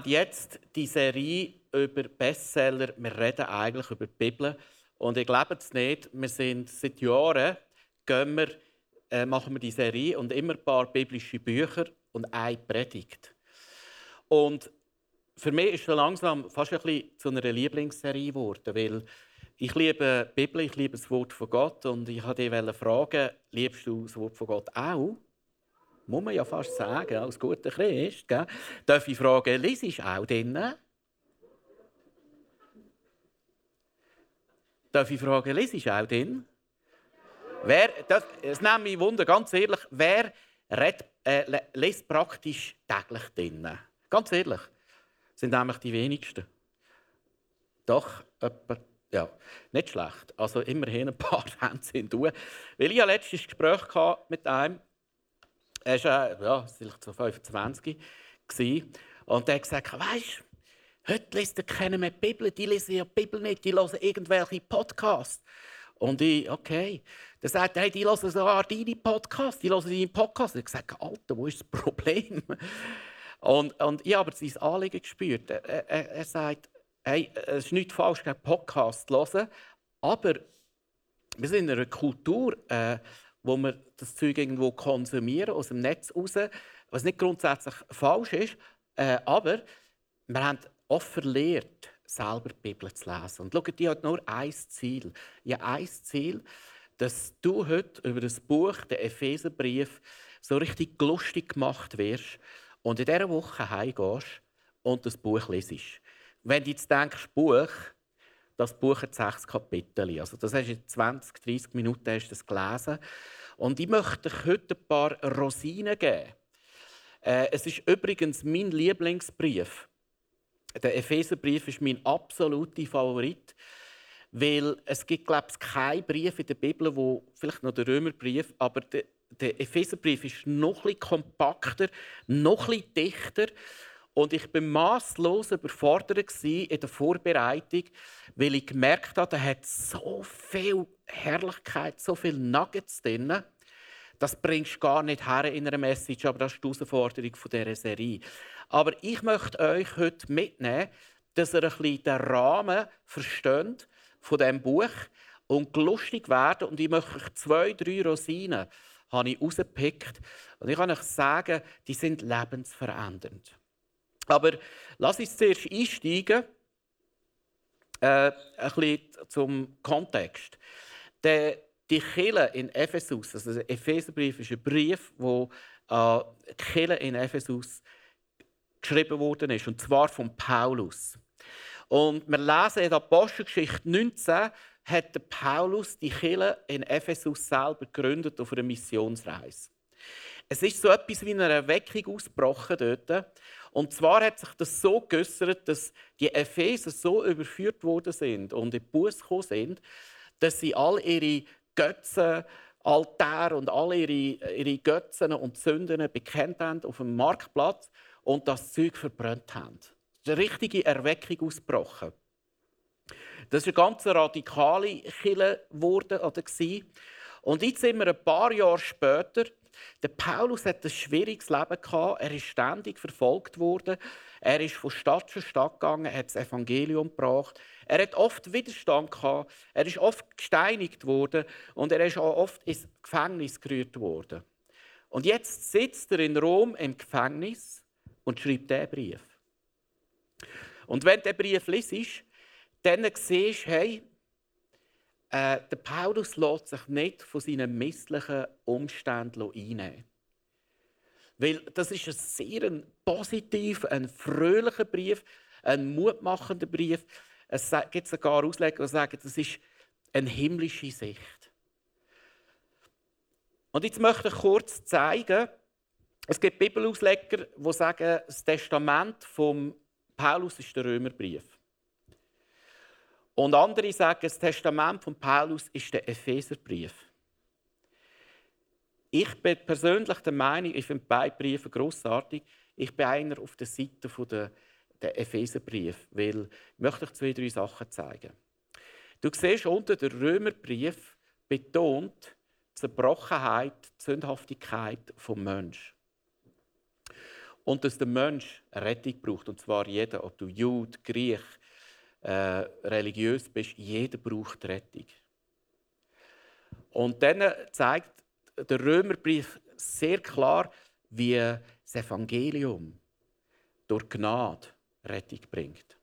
haben jetzt die Serie über Bestseller. Wir reden eigentlich über die Bibel. Und ich glaube es nicht, wir sind seit Jahren, gehen wir, äh, machen wir die Serie und immer ein paar biblische Bücher und eine Predigt. Und für mich ist es langsam fast ein bisschen zu einer Lieblingsserie geworden, weil ich liebe die Bibel, ich liebe das Wort von Gott und ich wollte dich fragen, liebst du das Wort von Gott auch? Muss man ja fast sagen, als guter Christ. Gell? Darf ich fragen, liest du auch drinnen? Darf ich fragen, liest du auch drin? Wer, das, es nimmt mich Wunder, ganz ehrlich, wer redet, äh, liest praktisch täglich drinnen? Ganz ehrlich, sind nämlich die wenigsten. Doch, etwa, ja, nicht schlecht. Also immerhin ein paar Hände sind du. Weil ich ein letztes Gespräch mit einem, er war ja, vielleicht so 25 gewesen, und er hat gesagt, weißt du, heute liest er keiner mehr die Bibel, die lesen ja die Bibel nicht, die hören irgendwelche Podcasts. Und ich, okay. Dann sagt er, hey, die hören sogar deine Podcasts, die hören deinen Podcast. Ich habe gesagt, Alter, wo ist das Problem? Und, und ich habe sein Anliegen gespürt. Er, er, er sagt, hey, es ist nicht falsch, einen Podcast zu hören, aber wir sind in einer Kultur, äh, wo wir das Zeug irgendwo konsumieren, aus dem Netz raus, was nicht grundsätzlich falsch ist, äh, aber wir haben oft verlehrt, selber die Bibel zu lesen. Und schau, die hat nur ein Ziel. Ja, ein Ziel, dass du heute über das Buch, den Epheserbrief, so richtig lustig gemacht wirst und in dieser Woche heimgehst und das Buch lesest. Wenn du jetzt denkst, Buch, das Buch hat sechs Kapitel. Also das hast in 20, 30 Minuten hast du das gelesen. Und ich möchte dir heute ein paar Rosinen geben. Äh, es ist übrigens mein Lieblingsbrief. Der Epheserbrief ist mein absoluter Favorit, weil es gibt, glaube ich, keinen Brief in der Bibel, wo vielleicht noch der Römerbrief, aber der der Epheserbrief ist noch etwas kompakter, noch etwas dichter. Und ich war masslos überfordert in der Vorbereitung, weil ich gemerkt habe, er hat so viel Herrlichkeit, so viel Nuggets drin. Das bringst du gar nicht her in einer Message, aber das ist die Herausforderung dieser Serie. Aber ich möchte euch heute mitnehmen, dass ihr ein bisschen den Rahmen versteht von diesem Buch und lustig werden. Und ich möchte euch zwei, drei Rosinen habe. Und ich kann euch sagen, die sind lebensverändernd. Aber lass uns zuerst einsteigen, äh, ein bisschen zum Kontext. Der, die Kirche in Ephesus, also der Epheserbrief ist ein Brief, wo äh, die Kirche in Ephesus geschrieben worden ist, und zwar von Paulus. Und wir lesen in der Apostelgeschichte 19, hat Paulus die Kirche in Ephesus selber gegründet auf einer Missionsreise. Es ist so etwas wie eine Erweckung ausgebrochen dort. Und zwar hat sich das so geäußert, dass die Epheser so überführt worden sind und in Bus gekommen sind, dass sie all ihre Götzen, Altäre und all ihre, ihre Götzen und Sünden bekennt haben auf dem Marktplatz und das Zeug verbrannt haben. Es ist eine richtige Erweckung ausgebrochen. Das war eine ganz radikale Kille. Und jetzt sind wir ein paar Jahre später. Der Paulus hat ein schwieriges Leben gehabt. Er ist ständig verfolgt worden. Er ist von Stadt zu Stadt gegangen, hat das Evangelium gebracht. Er hat oft Widerstand gehabt. Er ist oft gesteinigt worden und er ist auch oft ins Gefängnis gerührt worden. Und jetzt sitzt er in Rom im Gefängnis und schreibt diesen Brief. Und wenn der Brief liest, dann siehst du, hey, äh, der Paulus lässt sich nicht von seinen misslichen Umständen einnehmen. Weil das ist ein sehr positiver, ein fröhlicher Brief, ein mutmachender Brief. Es gibt sogar Ausleger, die sagen, das ist eine himmlische Sicht. Und jetzt möchte ich kurz zeigen, es gibt Bibelausleger, die sagen, das Testament von Paulus ist der Römerbrief. Und andere sagen, das Testament von Paulus ist der Epheserbrief. Ich bin persönlich der Meinung, ich finde beide Briefe großartig. Ich bin einer auf der Seite der, der Epheserbrief, weil ich möchte euch zwei, drei Sachen zeigen. Du siehst unter der Römerbrief betont die Zerbrochenheit, die Sündhaftigkeit vom Menschen. und dass der Mensch Rettung braucht. Und zwar jeder, ob du Jude, Griech, äh, religiös bist, jeder braucht Rettung. Und dann zeigt der Römerbrief sehr klar, wie das Evangelium durch Gnade Rettung bringt.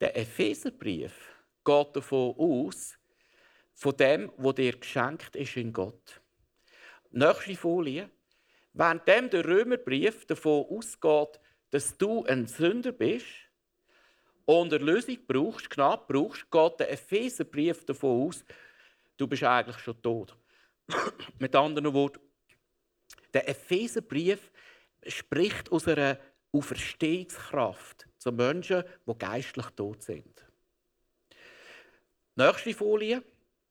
Der Epheserbrief geht davon aus, von dem, was dir geschenkt ist in Gott. Nächste Folie. Während der Römerbrief davon ausgeht, dass du ein Sünder bist und Erlösung brauchst, Gnade brauchst, geht der Epheserbrief davon aus, du bist eigentlich schon tot. Mit anderen Worten, der Epheserbrief spricht aus einer Auferstehungskraft zu Menschen, die geistlich tot sind. Nächste Folie.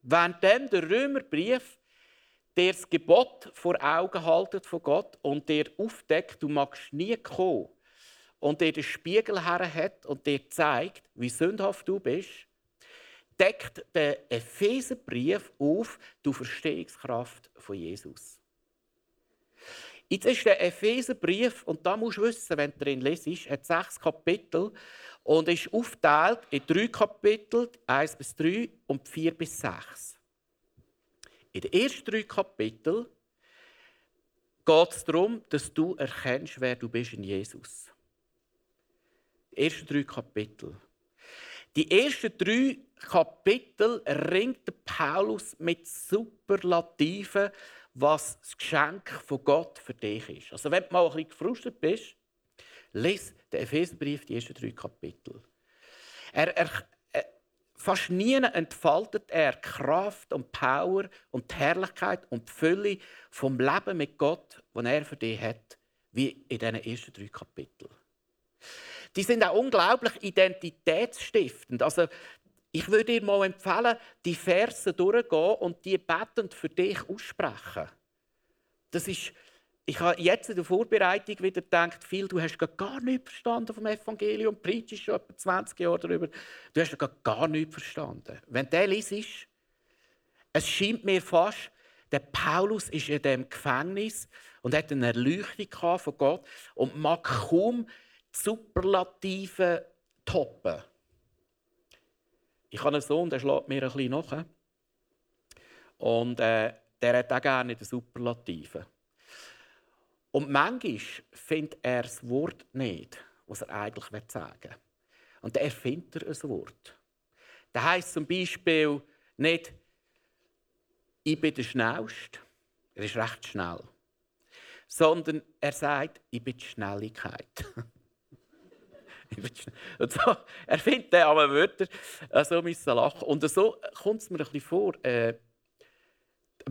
Während der Römerbrief dir das Gebot vor Augen haltet von Gott und dir aufdeckt, du magst nie kommen und dir den Spiegel her hat und dir zeigt, wie sündhaft du bist, deckt der Epheserbrief auf die Verstehungskraft von Jesus. Jetzt ist der Epheserbrief, und da musst du wissen, wenn du drin lesest, hat sechs Kapitel und ist aufgeteilt in drei Kapitel, 1 bis 3 und 4 bis 6. In den ersten drei Kapiteln geht es darum, dass du erkennst, wer du bist in Jesus. Ersten drei Kapitel. Die ersten drei Kapitel ringt Paulus mit Superlativen, was das Geschenk von Gott für dich ist. Also wenn du mal ein bisschen gefrustet bist, lies den Epheserbrief, die ersten drei Kapitel. Er, er, er, fast nie entfaltet er Kraft und Power und die Herrlichkeit und die Fülle vom Leben mit Gott, das er für dich hat, wie in diesen ersten drei Kapiteln. Die sind auch unglaublich identitätsstiftend. Also ich würde dir mal empfehlen, die Verse durchgehen und die betend für dich aussprechen. Das ist, ich habe jetzt in der Vorbereitung wieder gedacht, viel, du hast gar nichts verstanden vom Evangelium, preachst schon etwa 20 Jahre darüber, du hast gar nichts verstanden. Wenn der liest, es scheint mir fast, der Paulus ist in dem Gefängnis und hat eine Erleuchtung von Gott und mag kaum Superlative toppen. Ich habe einen Sohn, der schlägt mir ein bisschen nach. Und äh, der hat auch gerne den Superlativen. Und manchmal findet er das Wort nicht, was er eigentlich sagen will. Und dann erfindet er ein Wort. Das heisst zum Beispiel nicht, ich bin der Schnellste. Er ist recht schnell. Sondern er sagt, ich bin die Schnelligkeit. und so, er findet dann aber Wörter, äh, so müssen lachen. Und so kommt es mir ein bisschen vor, äh,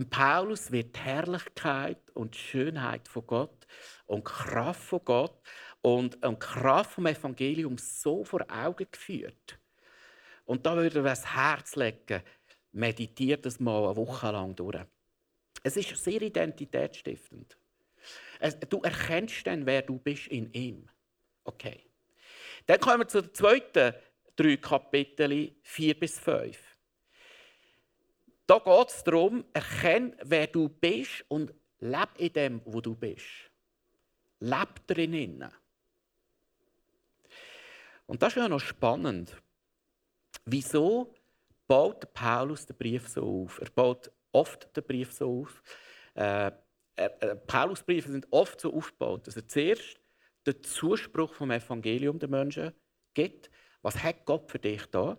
Paulus wird die Herrlichkeit und die Schönheit von Gott und die Kraft von Gott und, und die Kraft vom Evangelium so vor Augen geführt. Und da würde er das Herz legen, meditiert das mal eine Woche lang durch. Es ist sehr identitätsstiftend. Du erkennst dann, wer du bist in ihm. Okay. Dann kommen wir zu den zweiten drei Kapiteln, 4 bis 5. Da geht es darum, erkenne, wer du bist und lebe in dem, wo du bist. Leb drinnen. Und das ist ja noch spannend. Wieso baut Paulus den Brief so auf? Er baut oft den Brief so auf. Äh, äh, Paulusbriefe sind oft so aufgebaut, dass er zuerst den Zuspruch vom Evangelium der Menschen gibt. Was hat Gott für dich da?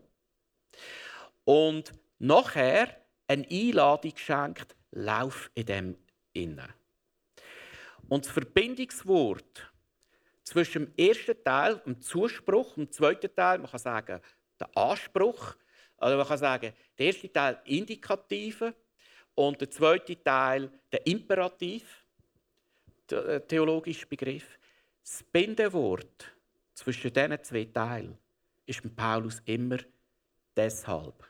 Und nachher eine Einladung schenkt, lauf in dem innen. Und das Verbindungswort zwischen dem ersten Teil, dem Zuspruch, und dem zweiten Teil, man kann sagen, der Anspruch, oder man kann sagen, der erste Teil Indikative und der zweite Teil der Imperativ, äh, theologische Begriff. Das Bindewort zwischen diesen zwei Teilen ist bei Paulus immer deshalb.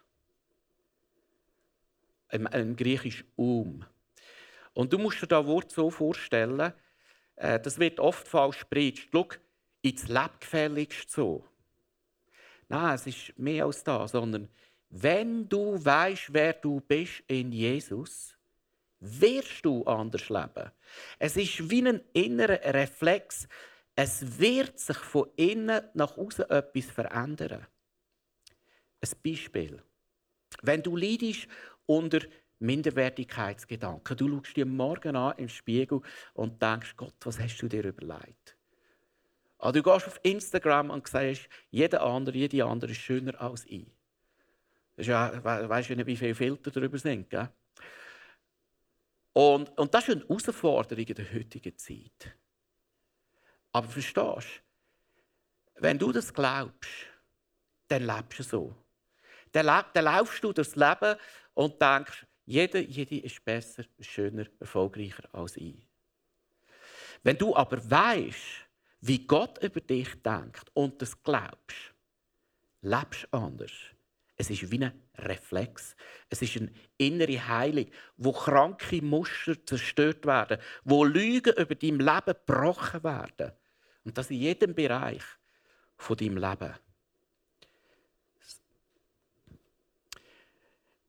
Im, im Griechisch um. Und du musst dir das Wort so vorstellen, äh, das wird oft falsch gepredigt. Schau, ins Lebgefälligst so. Nein, es ist mehr als das, sondern wenn du weißt, wer du bist in Jesus, wirst du anders leben. Es ist wie ein innerer Reflex. Es wird sich von innen nach außen etwas verändern. Ein Beispiel. Wenn du leidest unter Minderwertigkeitsgedanken, du schaust dir morgen an im Spiegel und denkst, Gott, was hast du dir überlegt? Oder ah, du gehst auf Instagram und sagst, jeder andere, jede andere ist schöner als ich. Das ist ja, weißt du nicht, wie viele Filter darüber sind. Gell? Und, und das ist eine Herausforderung in der heutigen Zeit. Aber verstehst du, wenn du das glaubst, dann lebst du so. Dann, dann laufst du durchs Leben und denkst, jeder, jede ist besser, schöner, erfolgreicher als ich. Wenn du aber weißt, wie Gott über dich denkt und das glaubst, lebst du anders. Es ist wie ein Reflex. Es ist eine innere Heilung, wo kranke Muster zerstört werden, wo Lügen über dein Leben gebrochen werden. Und das in jedem Bereich von deinem Leben.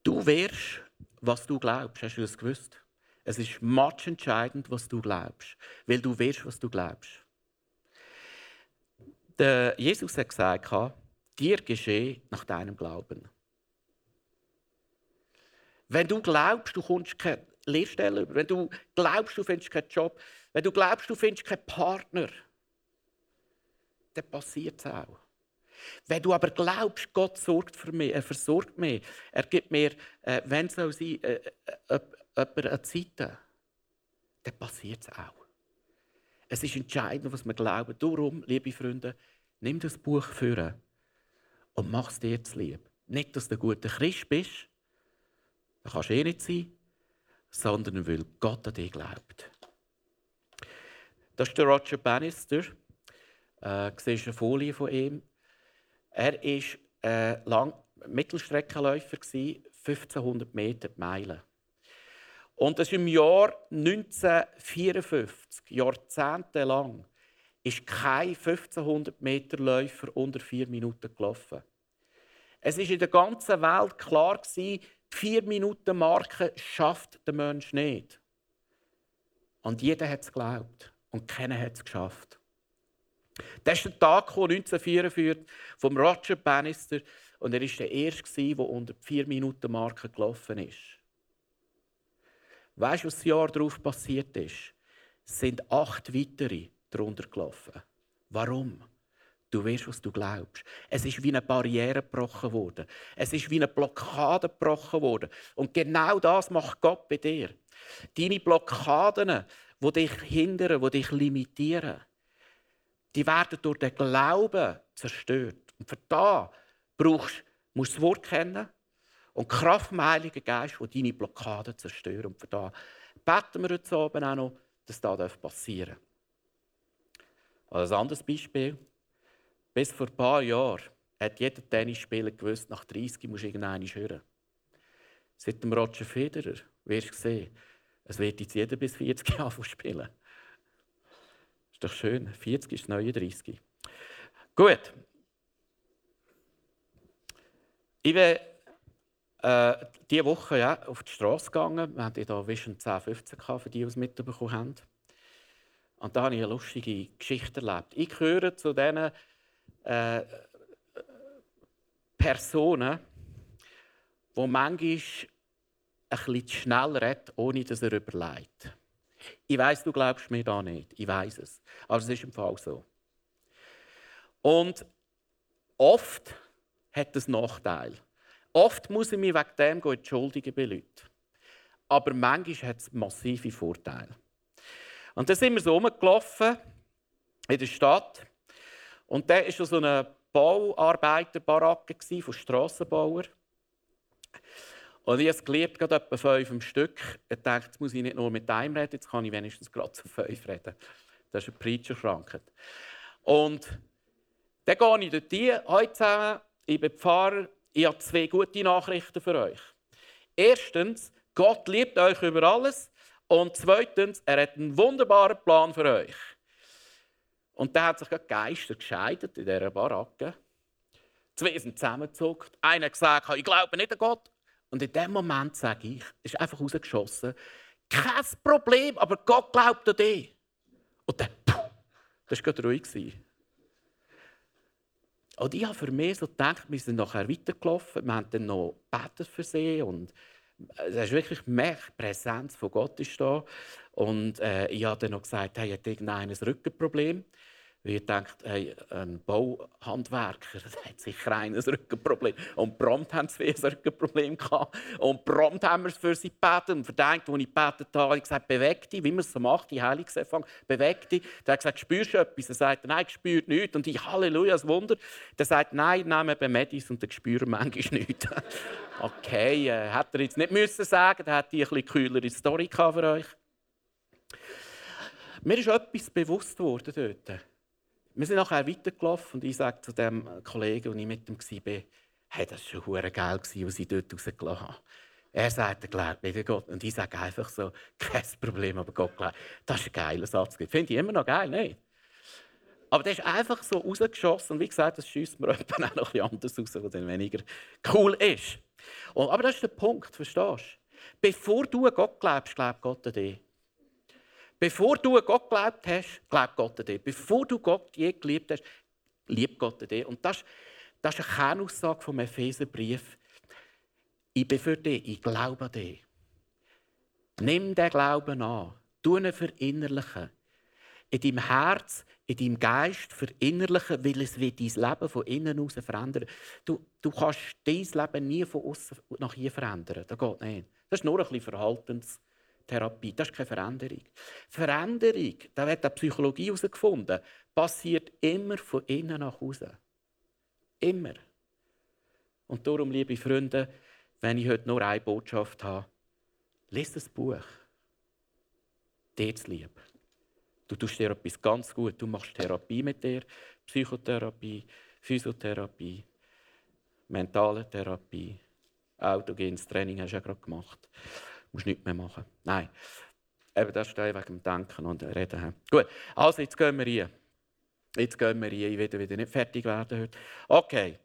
Du wirst, was du glaubst. Hast du das gewusst? Es ist entscheidend, was du glaubst, weil du wirst, was du glaubst. Der Jesus hat gesagt, dir geschehe nach deinem Glauben. Wenn du glaubst, du kommst keine Lehrstelle über, wenn du glaubst, du findest keinen Job, wenn du glaubst, du findest keinen Partner, dann passiert es auch. Wenn du aber glaubst, Gott sorgt für mich, er versorgt mich, er gibt mir, äh, wenn es sein, äh, äh, eine Zeit, dann passiert es auch. Es ist entscheidend, was wir glauben. Darum, liebe Freunde, nimm das Buch für und mach es dir zu lieb. Nicht, dass du ein guter Christ bist, das kannst du eh nicht sein, sondern weil Gott an dich glaubt. Das ist der Roger Bannister. Äh, siehst eine Folie von ihm. Er war äh, lang Mittelstreckenläufer, 1500 Meter Meilen. Und das im Jahr 1954, jahrzehntelang, ist kein 1500 Meter Läufer unter vier Minuten gelaufen. Es ist in der ganzen Welt klar gewesen, vier Minuten Marke schafft der Mensch nicht. Und jeder hat es geglaubt und keiner hat es geschafft. Das ist der Tag 1944 vom Roger Bannister und er war der erste, der unter die vier Minuten Marke gelaufen ist. Weißt du, was das Jahr darauf passiert ist? Es sind acht weitere darunter gelaufen. Warum? Du weißt, was du glaubst. Es ist wie eine Barriere gebrochen worden. Es ist wie eine Blockade gebrochen worden. Und genau das macht Gott bei dir. Deine Blockaden, die dich hindern, die dich limitieren, die werden durch den Glauben zerstört. Und für das brauchst, du das Wort kennen und Kraft vom Heiligen Geist, die deine Blockaden zerstören. Und für das beten wir heute Abend auch noch, dass das passieren darf. Also ein anderes Beispiel. Bis vor ein paar Jahren hat jeder Tennisspieler gewusst, nach 30 musst du irgendeinen hören. Seit dem Roger Federer wirst du sehen, es wird jetzt jeder bis 40 Jahre spielen. Ist doch schön. 40 ist 39. Gut. Ich bin äh, diese Woche ja, auf die Straße gegangen. Wir hatten hier Vision 10, 15 für die, die es mitbekommen haben. Und da habe ich eine lustige Geschichte erlebt. Ich gehöre zu diesen äh, Personen, die manchmal ein bisschen schnell reden, ohne dass er überlegt. Ich weiß, du glaubst mir da nicht. Ich weiß es. Aber es ist im Fall so. Und oft hat es Nachteil. Oft muss ich mich wegen dem entschuldigen bei Leuten. Aber manchmal hat es massive Vorteile. Und dann sind wir so rumgelaufen in der Stadt. Und da war so eine Bauarbeiterbaracke von Strassenbauern. Und ich habe es geliebt, gerade etwa fünf am Stück. Ich dachte, jetzt muss ich nicht nur mit einem reden, jetzt kann ich wenigstens gerade zu fünf reden. Das ist eine Preacher-Krankheit. Und dann gehe ich dort heute zusammen, ich bin Pfarrer, ich habe zwei gute Nachrichten für euch. Erstens, Gott liebt euch über alles. Und zweitens, er hat einen wunderbaren Plan für euch. Und da hat sich gerade Geister gescheidet in dieser Baracke. Zwei sind zusammengezuckt. Einer hat gesagt, ich glaube nicht an Gott. Und in dem Moment sage ich, ist einfach rausgeschossen, Kein Problem, aber Gott glaubt an dich. Und dann, puh, das war ruhig. Und ich habe für mich so gedacht, wir sind nachher weitergelaufen, wir haben dann noch für sie und es ist wirklich mehr Präsenz von Gott ist da. Und äh, ich habe dann noch gesagt, hey, hat irgendeiner ein Rückenproblem? Weil ich dachte, hey, ein Bauhandwerker hat sicher ein Rückenproblem. Und prompt haben sie ein Rückenproblem gehabt. Und prompt haben wir es für sie gebeten. Und verdammt, als ich gebetet habe, habe ich gesagt, beweg dich, wie man es so macht, die Heilungsempfang, beweg dich. Der hat gesagt, spürst du etwas? Er sagt, nein, ich spüre nichts. Und ich, Halleluja, das Wunder. Der sagt, nein, nehme eben Medis und dann spüre manchmal nichts. okay, äh, hätte er jetzt nicht müssen sagen, dann hätte ich eine etwas kühlere Story für euch. Mir ist etwas bewusst worden dort. Wir sind nachher weitergelaufen und ich sage zu dem Kollegen, und ich mit ihm war, hey, das war schon geil, was ich dort rausgelassen habe. Er sagt, er glaubt nicht an Gott. Und ich sage einfach so, kein Problem, aber Gott glaubt. Das ist ein geiler Satz. Finde ich immer noch geil, nicht? Aber der ist einfach so rausgeschossen. Und wie gesagt, das schießt mir auch noch etwas anders raus, was dann weniger cool ist. Und, aber das ist der Punkt, verstehst du? Bevor du an Gott glaubst, glaubt Gott an dich. Bevor du Gott geglaubt hast, glaubt Gott an dich. Bevor du Gott je geliebt hast, liebt Gott an dich. Und das, das ist eine Kernaussage vom Epheserbrief. Ich bin für dich, ich glaube an dich. Nimm den Glauben an. Tu ihn verinnerlichen. In deinem Herz, in deinem Geist verinnerlichen, weil es wird dein Leben von innen aus verändern. Du, du kannst dein Leben nie von außen nach hier verändern. Das geht nicht. Das ist nur ein bisschen Verhaltens. Therapie. Das ist keine Veränderung. Veränderung, da wird die Psychologie herausgefunden, passiert immer von innen nach außen. Immer. Und darum, liebe Freunde, wenn ich heute nur eine Botschaft habe, lese das Buch. Dir lieb. Du tust dir etwas ganz gut. Du machst Therapie mit dir, Psychotherapie, Physiotherapie, mentale Therapie, autogenes Training hast du ja gerade gemacht musst nichts mehr machen. Nein. Eben, das steht wegen dem Denken und Reden. Gut, also jetzt gehen wir rein. Jetzt gehen wir rein. Ich werde wieder nicht fertig werden heute. Okay,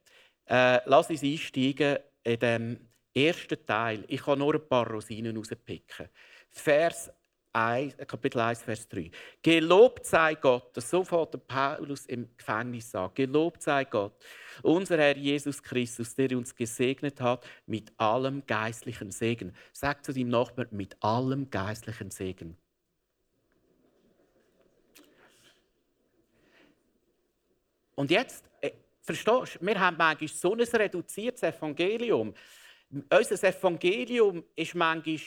äh, lass uns einsteigen in dem ersten Teil. Ich kann nur ein paar Rosinen rauspicken. Vers 1, Kapitel 1, Vers 3. Gelobt sei Gott, das so fährt Paulus im Gefängnis sagt. Gelobt sei Gott, unser Herr Jesus Christus, der uns gesegnet hat mit allem geistlichen Segen. Sag zu deinem Nachbarn, mit allem geistlichen Segen. Und jetzt, äh, verstehst du, wir haben manchmal so ein reduziertes Evangelium. Unser Evangelium ist manchmal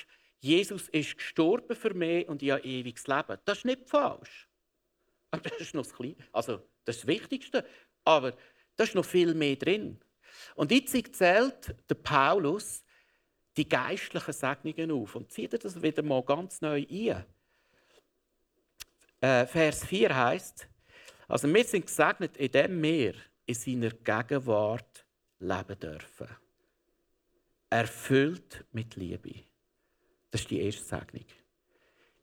Jesus ist gestorben für mich und ich habe ewiges Leben. Das ist nicht falsch. Aber das ist noch das Kleine. Also, das Wichtigste. Aber da ist noch viel mehr drin. Und jetzt zählt der Paulus die geistlichen Segnungen auf und zieht das wieder mal ganz neu ein. Äh, Vers 4 heißt: Also, wir sind gesegnet, indem wir in seiner Gegenwart leben dürfen. Erfüllt mit Liebe. Das ist die erste Segnung.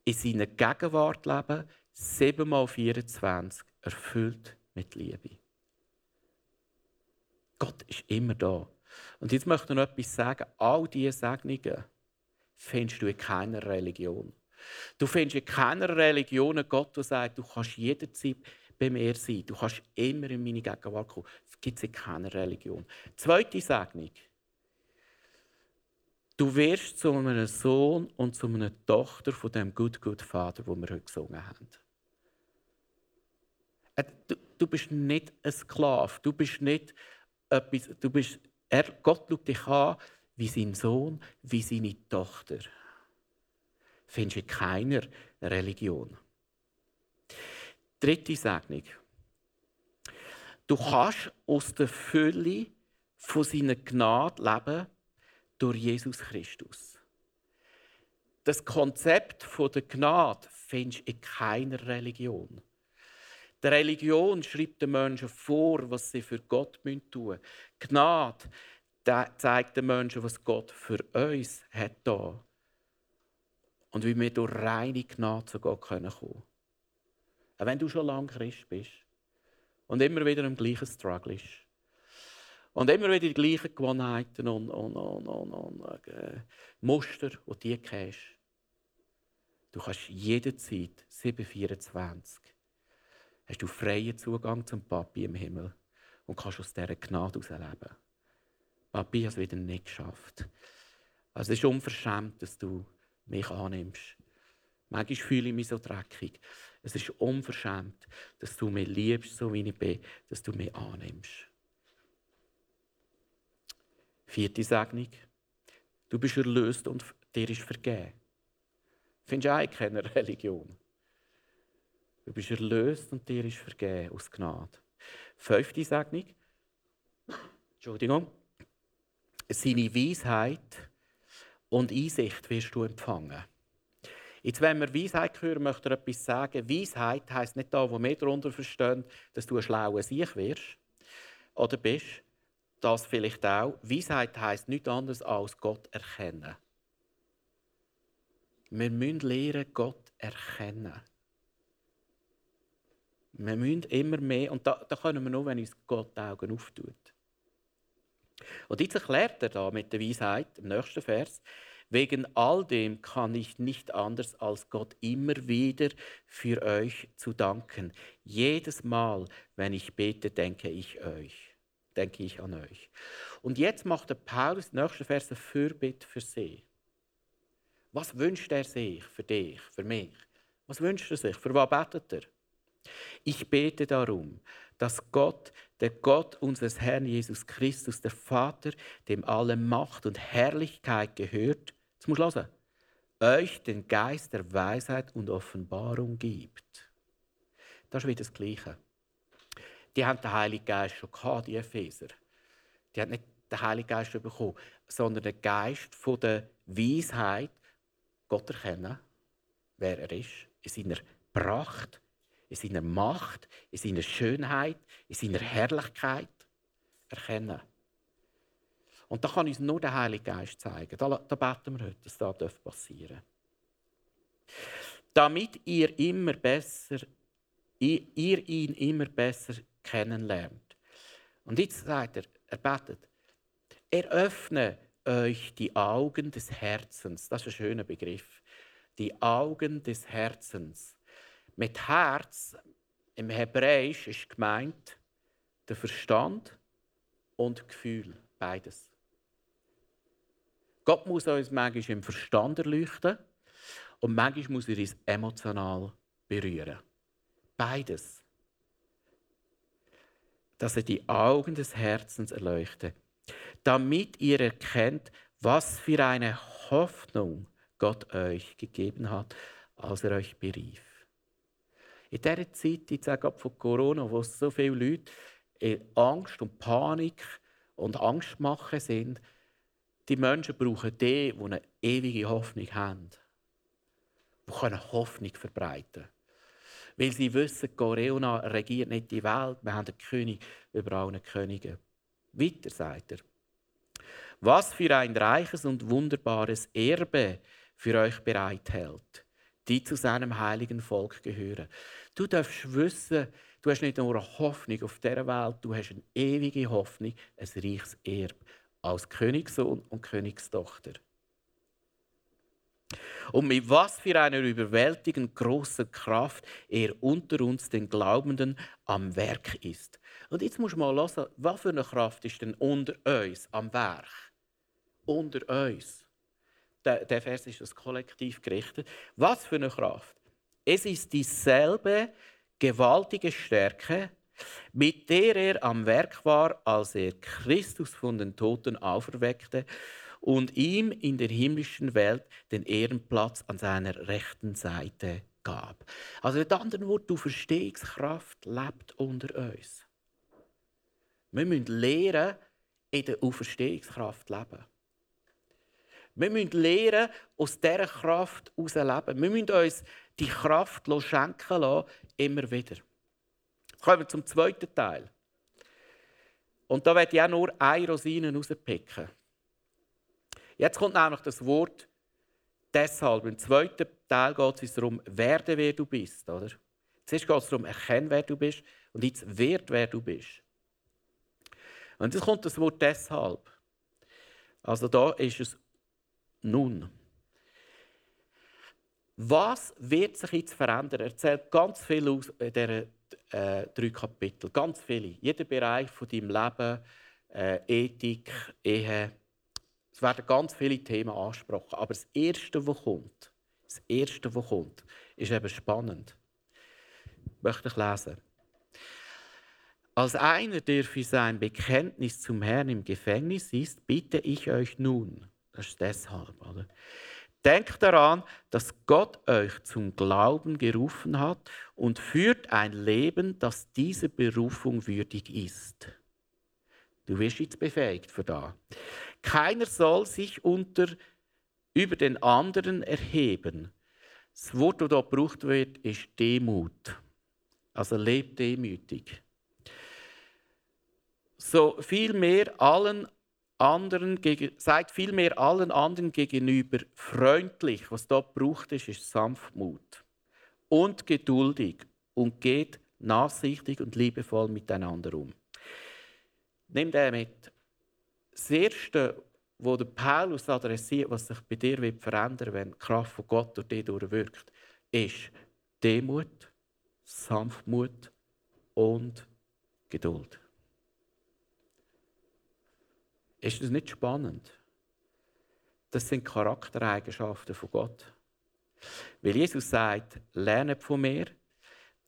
In seiner Gegenwart leben, 7 mal 24, erfüllt mit Liebe. Gott ist immer da. Und jetzt möchte ich noch etwas sagen. All diese Segnungen findest du in keiner Religion. Du findest in keiner Religion einen Gott, der sagt, du kannst jederzeit bei mir sein. Du kannst immer in meine Gegenwart kommen. Das gibt es in keiner Religion. Zweite Segnung. Du wirst zu einem Sohn und zu einer Tochter von dem Good Good Vater, wo wir heute gesungen haben. Äh, du, du bist nicht ein Sklave. Du bist nicht etwas. Du bist, er, Gott schaut dich an wie sein Sohn, wie seine Tochter. Findest du in keiner Religion. Dritte Segnung. Du kannst aus der Fülle von seiner Gnade leben durch Jesus Christus. Das Konzept der Gnade findest du in keiner Religion. Die Religion schreibt den Menschen vor, was sie für Gott tun müssen. Gnade zeigt den Menschen, was Gott für uns hat da. Und wie wir durch reine Gnade zu Gott kommen können. Auch wenn du schon lange Christ bist und immer wieder im gleichen Struggle ist. Und immer wieder die gleichen Gewohnheiten und, und, und, und, äh, Muster, die du kennst. Du kannst jederzeit, 724, hast du freien Zugang zum Papi im Himmel und kannst aus dieser Gnade heraus leben. Papi hat es wieder nicht geschafft. Also es ist unverschämt, dass du mich annimmst. Manchmal fühle ich mich so dreckig. Es ist unverschämt, dass du mich liebst, so wie ich bin, dass du mich annimmst. Vierte Segnung. Du bist erlöst und dir ist vergeben. Findest du eigentlich keine Religion? Du bist erlöst und dir ist vergeben aus Gnade. Fünfte Segnung. Entschuldigung. Seine Weisheit und Einsicht wirst du empfangen. Jetzt, wenn wir Weisheit hören, möchte er etwas sagen. Weisheit heisst nicht da, wo wir darunter verstehen, dass du ein schlauer Sieg wirst oder bist. Das vielleicht auch. Weisheit heisst nichts anderes als Gott erkennen. Wir müssen lernen, Gott erkennen. Wir müssen immer mehr, und da, da können wir nur, wenn uns Gott die Augen auftut. Und jetzt erklärt er da mit der Weisheit im nächsten Vers, Wegen all dem kann ich nicht anders als Gott immer wieder für euch zu danken. Jedes Mal, wenn ich bete, denke ich euch, denke ich an euch. Und jetzt macht der Paulus in nächsten Vers eine Fürbitte für sie. Was wünscht er sich für dich, für mich? Was wünscht er sich? Für was betet er? Ich bete darum, dass Gott, der Gott unseres Herrn Jesus Christus, der Vater, dem alle Macht und Herrlichkeit gehört, Jetzt musst du hören. Euch den Geist der Weisheit und Offenbarung gibt. Das ist wieder das Gleiche. Die haben den Heiligen Geist schon gehabt, die Epheser. Die haben nicht den Heiligen Geist bekommen, sondern den Geist von der Weisheit, Gott erkennen, wer er ist, in seiner Pracht, in seiner Macht, in seiner Schönheit, in seiner Herrlichkeit erkennen. Und da kann uns nur der Heilige Geist zeigen. Da, da beten wir heute, dass das passieren darf. Damit ihr immer besser, ihr ihn immer besser kennenlernt. Und jetzt sagt er, er betet, eröffne euch die Augen des Herzens. Das ist ein schöner Begriff. Die Augen des Herzens. Mit Herz im Hebräisch ist gemeint der Verstand und Gefühl, beides. Gott muss uns manchmal im Verstand erleuchten und manchmal muss er uns emotional berühren. Beides. Dass er die Augen des Herzens erleuchtet, damit ihr erkennt, was für eine Hoffnung Gott euch gegeben hat, als er euch berief. In dieser Zeit, ich sage von Corona, wo so viele Leute in Angst und Panik und Angst machen sind, die Menschen brauchen die, die eine ewige Hoffnung haben. Die können Hoffnung verbreiten Weil sie wissen, Corona regiert nicht die Welt. Wir haben einen König über allen Königen. Weiter sagt er. Was für ein reiches und wunderbares Erbe für euch bereithält, die zu seinem heiligen Volk gehören. Du darfst wissen, du hast nicht nur eine Hoffnung auf dieser Welt, du hast eine ewige Hoffnung, ein reiches Erbe als Königssohn und Königstochter. Und mit was für einer überwältigend großen Kraft er unter uns, den Glaubenden, am Werk ist. Und jetzt muss man mal hören, was für eine Kraft ist denn unter uns am Werk? Unter uns. Der, der Vers ist das Kollektiv gerichtet. Was für eine Kraft? Es ist dieselbe gewaltige Stärke, mit der er am Werk war, als er Christus von den Toten auferweckte und ihm in der himmlischen Welt den Ehrenplatz an seiner rechten Seite gab. Also mit anderen Worten, du Verstehungskraft lebt unter uns. Wir müssen lernen, in der Auferstehungskraft leben. Wir müssen lernen, aus dieser Kraft heraus leben. Wir müssen uns die Kraft schenken lassen, immer wieder. Kommen wir zum zweiten Teil. Und da werde ich auch nur eine Rosine rauspicken. Jetzt kommt nämlich das Wort deshalb. Im zweiten Teil geht es darum, werde, wer du bist. Oder? Zuerst geht es darum, erkenne, wer du bist. Und jetzt werd, wer du bist. Und jetzt kommt das Wort deshalb. Also da ist es nun. Was wird sich jetzt verändern? Er erzählt ganz viel aus in diesen äh, drei Kapiteln. Ganz viele. Jeder Bereich von deinem Leben, äh, Ethik, Ehe. Werden ganz viele Themen angesprochen. Aber das Erste, was kommt, das Erste, was kommt, ist eben spannend. Möchte ich lesen. Als einer, der für sein Bekenntnis zum Herrn im Gefängnis ist, bitte ich euch nun, das ist deshalb, oder? Denkt daran, dass Gott euch zum Glauben gerufen hat und führt ein Leben, das dieser Berufung würdig ist. Du wirst jetzt befähigt für da. Keiner soll sich unter, über den anderen erheben. Das Wort, das hier gebraucht wird, ist Demut. Also lebt demütig. So vielmehr allen anderen, seid vielmehr allen anderen gegenüber freundlich. Was dort braucht ist, ist Sanftmut und geduldig und geht nachsichtig und liebevoll miteinander um. Nimm den mit. Das Erste, was der Paulus adressiert, was sich bei dir wird verändern wenn die Kraft von Gott durch dich durchwirkt, ist Demut, Sanftmut und Geduld. Ist das nicht spannend? Das sind Charaktereigenschaften von Gott. Weil Jesus sagt, lernet von mir,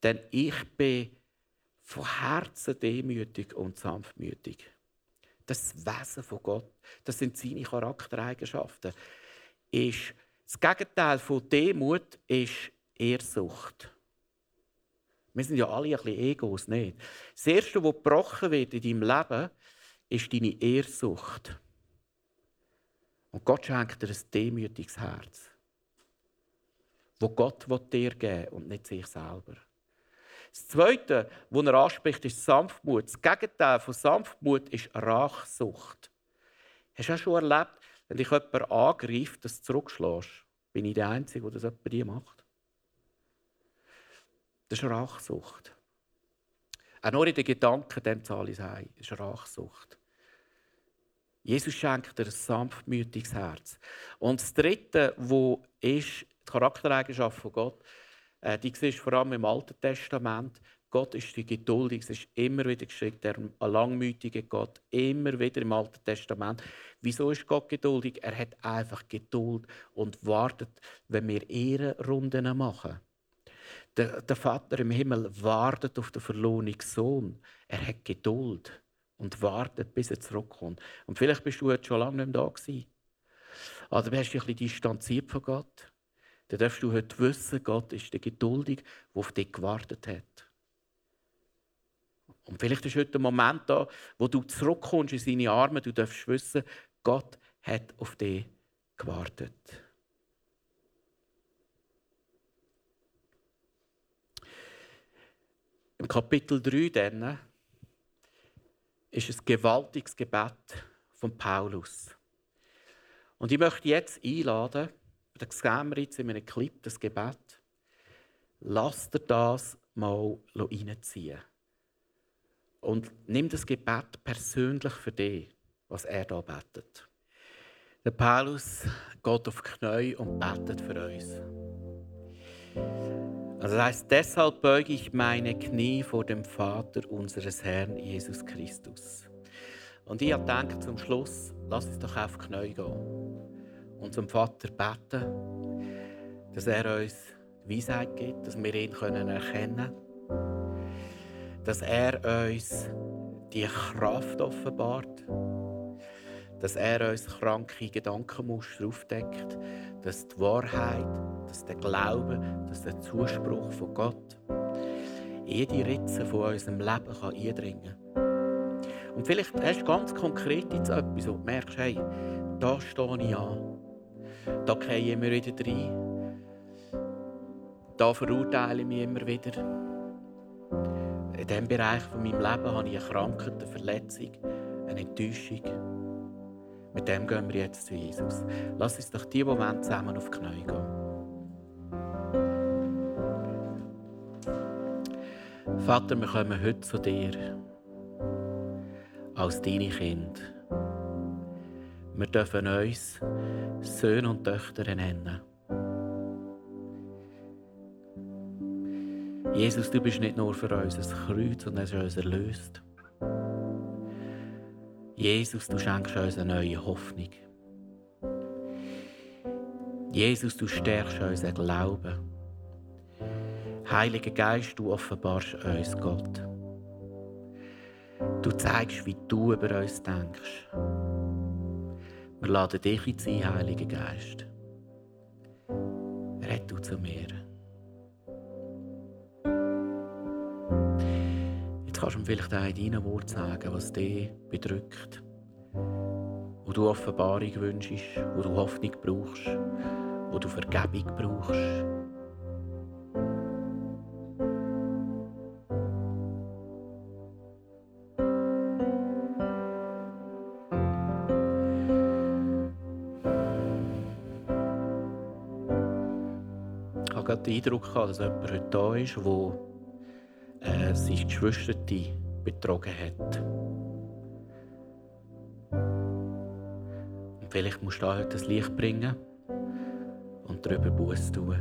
denn ich bin von Herzen demütig und sanftmütig. Das Wesen von Gott, das sind seine Charaktereigenschaften. Ist das Gegenteil von Demut ist Ehrsucht. Wir sind ja alle ein bisschen Egos, nicht? Das Erste, was gebrochen wird in deinem Leben, ist deine Ehrsucht. Und Gott schenkt dir ein demütiges Herz, wo Gott dir geben will und nicht sich selber. Das Zweite, was er anspricht, ist Sanftmut. Das Gegenteil von Sanftmut ist Rachsucht. Hast du auch schon erlebt, wenn dich jemand angreift, dass du zurückschlägst? Bin ich der Einzige, der das bei dir macht? Das ist Rachsucht. Auch nur in den Gedanken, dem zahle ich ein. Das ist Rachsucht. Jesus schenkt dir ein sanftmütiges Herz. Und das Dritte, wo ist die Charaktereigenschaft von Gott, äh, die siehst vor allem im Alten Testament. Gott ist die geduldig, es ist immer wieder geschickt, der langmütige Gott, immer wieder im Alten Testament. Wieso ist Gott geduldig? Er hat einfach Geduld und wartet, wenn wir Ehrenrunden machen. Der, der Vater im Himmel wartet auf den verlorenen Sohn. Er hat Geduld und wartet, bis er zurückkommt. Und vielleicht bist du jetzt schon lange nicht mehr da gewesen. Oder du hast ein bisschen distanziert von Gott. Dann darfst du heute wissen, Gott ist der Geduldig, der auf dich gewartet hat. Und vielleicht ist heute der Moment da, wo du zurückkommst in seine Arme. Du darfst wissen, Gott hat auf dich gewartet. Im Kapitel 3 dann ist ein gewaltiges Gebet von Paulus. Und ich möchte jetzt einladen, da sehen wir jetzt in einem Clip das Gebet, lasst dir das mal reinziehen. Und nimm das Gebet persönlich für dich, was er da betet. Der Paulus geht auf Knie und betet für uns. Also das heißt, deshalb beuge ich meine Knie vor dem Vater unseres Herrn Jesus Christus. Und ich gedacht, zum Schluss, lass uns doch auf Knie gehen und zum Vater beten, dass er uns Weisheit gibt, dass wir ihn erkennen können, dass er uns die Kraft offenbart, dass er uns kranke Gedankenmuster aufdeckt, dass die Wahrheit, dass der Glaube, dass der Zuspruch von Gott jede Ritze von unserem Leben kann eindringen kann. Und vielleicht hast du ganz konkret jetzt etwas, du merkst, hey, da stehe ich an. Da gehe ich immer wieder rein. Da verurteile ich mich immer wieder. In diesem Bereich von meinem Leben habe ich eine Krankheit, eine Verletzung, eine Enttäuschung. Mit dem gehen wir jetzt zu Jesus. Lass uns doch diesen Moment zusammen auf die Knie gehen. Vater, wir kommen heute zu dir als deine Kinder. Wir dürfen uns Söhne und Töchter nennen. Jesus, du bist nicht nur für uns ein Kreuz, sondern hast uns erlöst. Jesus, du schenkst uns eine neue Hoffnung. Jesus, du stärkst unseren Glauben. Heiliger Geist, du offenbarst uns Gott. Du zeigst, wie du über uns denkst. Wir laden dich in sein, Heiliger Geist. Red du zu mir. Jetzt kannst du mir vielleicht auch in deinem Wort sagen, was dich bedrückt. Wo du Offenbarung wünschst, wo du Hoffnung brauchst, wo du Vergebung brauchst. Eindruck, dass jemand heute da ist, der äh, seine Geschwister betrogen hat. Und vielleicht musst du da heute das Licht bringen und darüber Buß tun.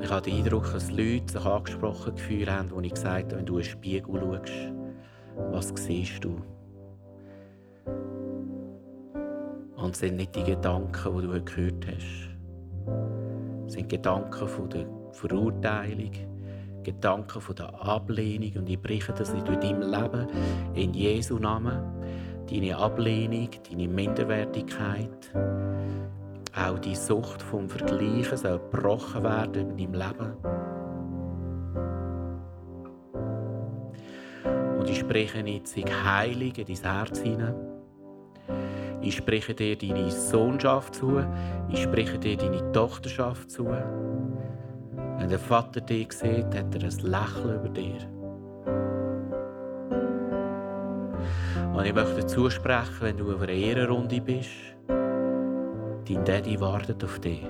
Ich habe den Eindruck, dass Leute sich angesprochen gefühlt haben, als ich gesagt habe, wenn du in den Spiegel schaust, was siehst du? Und es sind nicht die Gedanken, die du gehört hast. Es sind Gedanken von der Verurteilung, Gedanken von der Ablehnung. Und ich breche das in deinem Leben in Jesu Namen. Deine Ablehnung, deine Minderwertigkeit, auch die Sucht vom Vergleichen soll gebrochen werden in deinem Leben. Und ich spreche jetzt Heilig in dein Herz hinein. Ich spreche dir deine Sohnschaft zu. Ich spreche dir deine Tochterschaft zu. Wenn der Vater dich sieht, hat er ein Lächeln über dir. Und ich möchte zusprechen, wenn du auf einer Ehrenrunde bist, dein Daddy wartet auf dich.